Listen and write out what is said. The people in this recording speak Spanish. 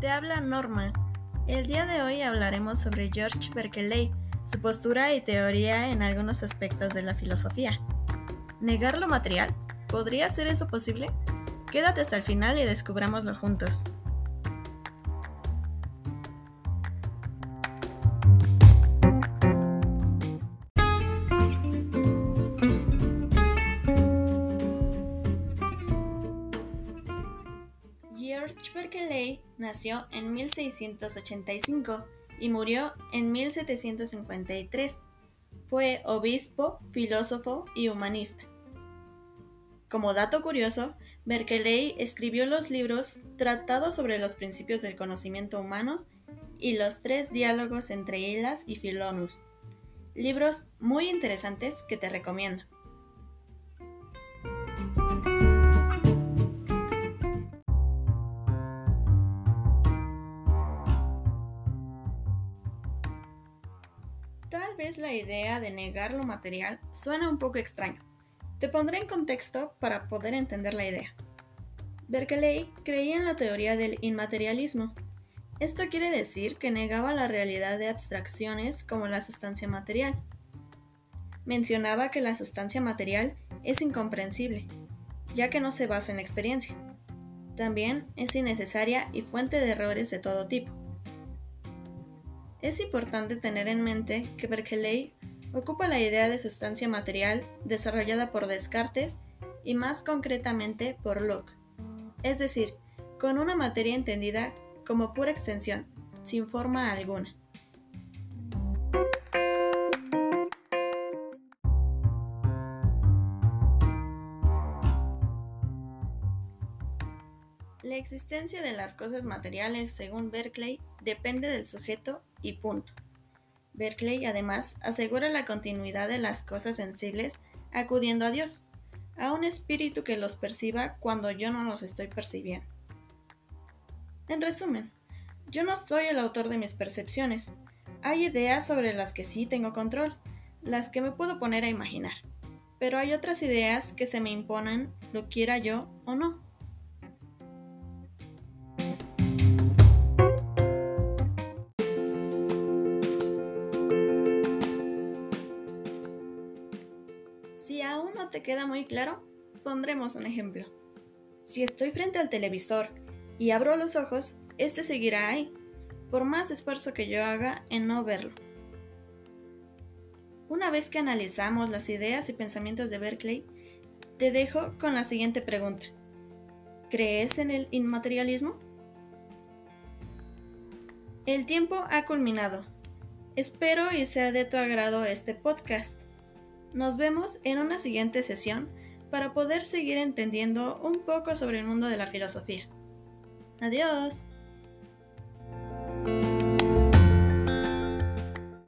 Te habla Norma. El día de hoy hablaremos sobre George Berkeley, su postura y teoría en algunos aspectos de la filosofía. ¿Negar lo material? ¿Podría ser eso posible? Quédate hasta el final y descubrámoslo juntos. George Berkeley nació en 1685 y murió en 1753. Fue obispo, filósofo y humanista. Como dato curioso, Berkeley escribió los libros Tratados sobre los principios del conocimiento humano y los tres diálogos entre Hilas y Filonus, libros muy interesantes que te recomiendo. Tal vez la idea de negar lo material suena un poco extraño. Te pondré en contexto para poder entender la idea. Berkeley creía en la teoría del inmaterialismo. Esto quiere decir que negaba la realidad de abstracciones como la sustancia material. Mencionaba que la sustancia material es incomprensible, ya que no se basa en experiencia. También es innecesaria y fuente de errores de todo tipo. Es importante tener en mente que Berkeley ocupa la idea de sustancia material desarrollada por Descartes y más concretamente por Locke, es decir, con una materia entendida como pura extensión, sin forma alguna. La existencia de las cosas materiales, según Berkeley, depende del sujeto y punto. Berkeley además asegura la continuidad de las cosas sensibles acudiendo a Dios, a un espíritu que los perciba cuando yo no los estoy percibiendo. En resumen, yo no soy el autor de mis percepciones. Hay ideas sobre las que sí tengo control, las que me puedo poner a imaginar, pero hay otras ideas que se me imponen, lo quiera yo o no. Te queda muy claro, pondremos un ejemplo. Si estoy frente al televisor y abro los ojos, este seguirá ahí, por más esfuerzo que yo haga en no verlo. Una vez que analizamos las ideas y pensamientos de Berkeley, te dejo con la siguiente pregunta. ¿Crees en el inmaterialismo? El tiempo ha culminado. Espero y sea de tu agrado este podcast. Nos vemos en una siguiente sesión para poder seguir entendiendo un poco sobre el mundo de la filosofía. Adiós.